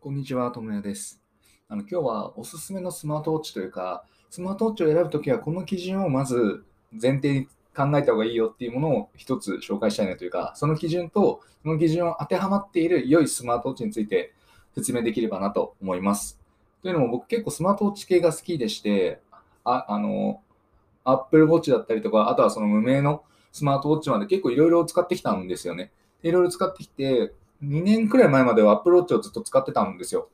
こんにちは、ともやです。あの今日はおすすめのスマートウォッチというか、スマートウォッチを選ぶときはこの基準をまず前提に考えた方がいいよっていうものを一つ紹介したいなというか、その基準とその基準を当てはまっている良いスマートウォッチについて説明できればなと思います。というのも僕結構スマートウォッチ系が好きでして、ああの、Apple Watch だったりとか、あとはその無名のスマートウォッチまで結構いろいろ使ってきたんですよね。いろいろ使ってきて、2年くらい前までは Apple Watch をずっと使ってたんですよ。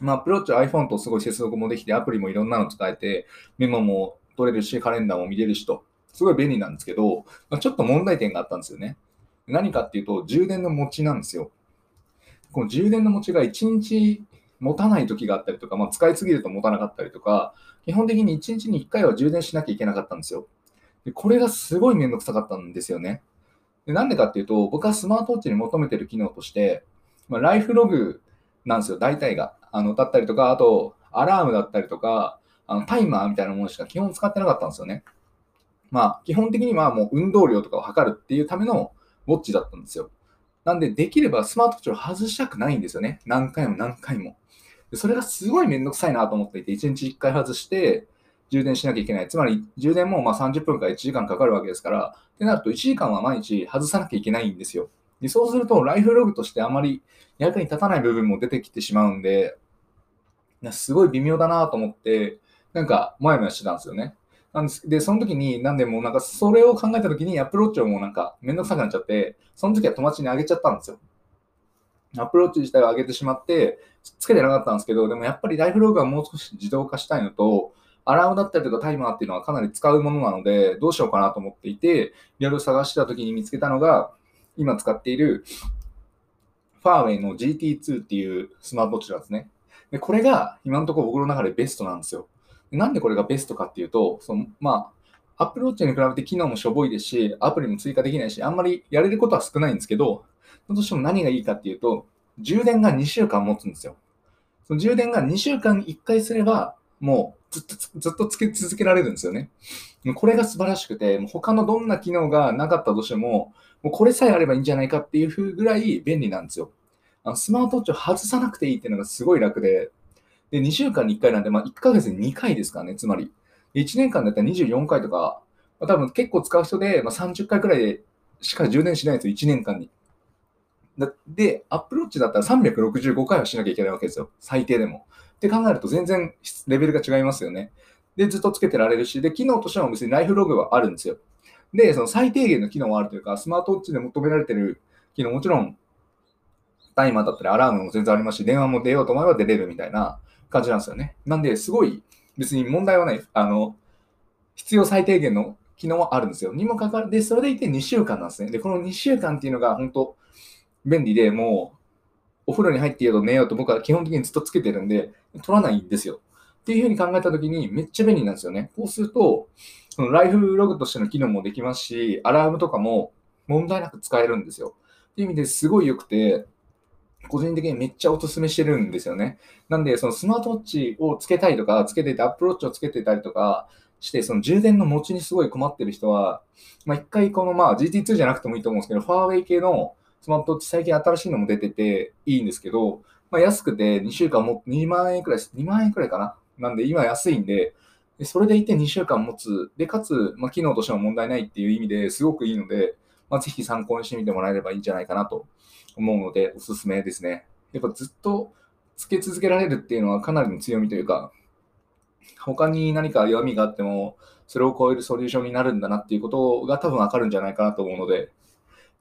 まあ、Apple Watch は iPhone とすごい接続もできて、アプリもいろんなの使えて、メモも取れるし、カレンダーも見れるしと、すごい便利なんですけど、まあ、ちょっと問題点があったんですよね。何かっていうと、充電の持ちなんですよ。この充電の持ちが1日持たない時があったりとか、まあ、使いすぎると持たなかったりとか、基本的に1日に1回は充電しなきゃいけなかったんですよ。でこれがすごいめんどくさかったんですよね。でなんでかっていうと、僕はスマートウォッチに求めてる機能として、まあ、ライフログなんですよ、大体が。あのだったりとか、あと、アラームだったりとか、あのタイマーみたいなものしか基本使ってなかったんですよね。まあ、基本的にはもう運動量とかを測るっていうためのウォッチだったんですよ。なんで、できればスマートウォッチを外したくないんですよね。何回も何回も。でそれがすごいめんどくさいなと思っていて、1日1回外して充電しなきゃいけない。つまり、充電もま30分から1時間かかるわけですから、ってなると1時間は毎日外さなきゃいけないんですよ。でそうすると、ライフログとしてあまり役に立たない部分も出てきてしまうんで、すごい微妙だなと思って、なんか、もやもやしてたんですよね。なんですで、その時に、なんでもうなんか、それを考えた時に、アプローチをもうなんか、めんどくさくなっちゃって、その時は友達にあげちゃったんですよ。アプローチ自体を上げてしまって、つけてなかったんですけど、でもやっぱりライフログはもう少し自動化したいのと、アラームだったりとかタイマーっていうのはかなり使うものなので、どうしようかなと思っていて、いろいろ探してた時に見つけたのが、今使っているファーウェイの GT2 っていうスマートウォッチなんですね。で、これが今のところ僕の中でベストなんですよ。なんでこれがベストかっていうと、そのまあ、Apple Watch に比べて機能もしょぼいですし、アプリも追加できないし、あんまりやれることは少ないんですけど、どうしても何がいいかっていうと、充電が2週間持つんですよ。その充電が2週間に1回すれば、もうずっとずっとつけ続けられるんですよね。これが素晴らしくて、もう他のどんな機能がなかったとしても、もうこれさえあればいいんじゃないかっていう風ぐらい便利なんですよ。あのスマートウォッチを外さなくていいっていうのがすごい楽で、で2週間に1回なんで、まあ、1ヶ月に2回ですからね、つまり。1年間だったら24回とか、まあ、多分結構使う人で、まあ、30回くらいでしか充電しないんですよ、1年間に。で、Apple Watch だったら365回はしなきゃいけないわけですよ、最低でも。って考えると全然レベルが違いますよね。で、ずっとつけてられるし、で、機能としても別にライフログはあるんですよ。で、その最低限の機能はあるというか、スマートウォッチで求められてる機能、もちろん、タイマーだったりアラームも全然ありますし、電話も出ようと思えば出れるみたいな感じなんですよね。なんで、すごい、別に問題はない。あの、必要最低限の機能はあるんですよ。にもかかわらず、それでいて2週間なんですね。で、この2週間っていうのが本当便利で、もう、お風呂に入っていようと寝ようと僕は基本的にずっとつけてるんで、取らないんですよ。っていうふうに考えたときにめっちゃ便利なんですよね。こうすると、そのライフログとしての機能もできますし、アラームとかも問題なく使えるんですよ。っていう意味ですごい良くて、個人的にめっちゃおすすめしてるんですよね。なんで、そのスマートウォッチをつけたいとか、つけてて、アップローチをつけてたりとかして、その充電の持ちにすごい困ってる人は、まあ、一回このまあ GT2 じゃなくてもいいと思うんですけど、ファーウェイ系のスマートウォッチ最近新しいのも出てていいんですけど、まあ、安くて2週間も2万円くらい、2万円くらいかな。なんで今安いんで、それでいて2週間持つ。で、かつ、まあ、機能としても問題ないっていう意味ですごくいいので、まあ、ぜひ参考にしてみてもらえればいいんじゃないかなと思うので、おすすめですね。やっぱずっとつけ続けられるっていうのはかなりの強みというか、他に何か弱みがあっても、それを超えるソリューションになるんだなっていうことが多分わかるんじゃないかなと思うので、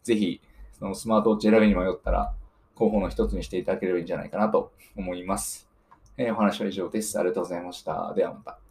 ぜひ、そのスマートウォッチ選びに迷ったら、候補の一つにしていただければいいんじゃないかなと思います。えーお話は以上です。ありがとうございました。ではまた。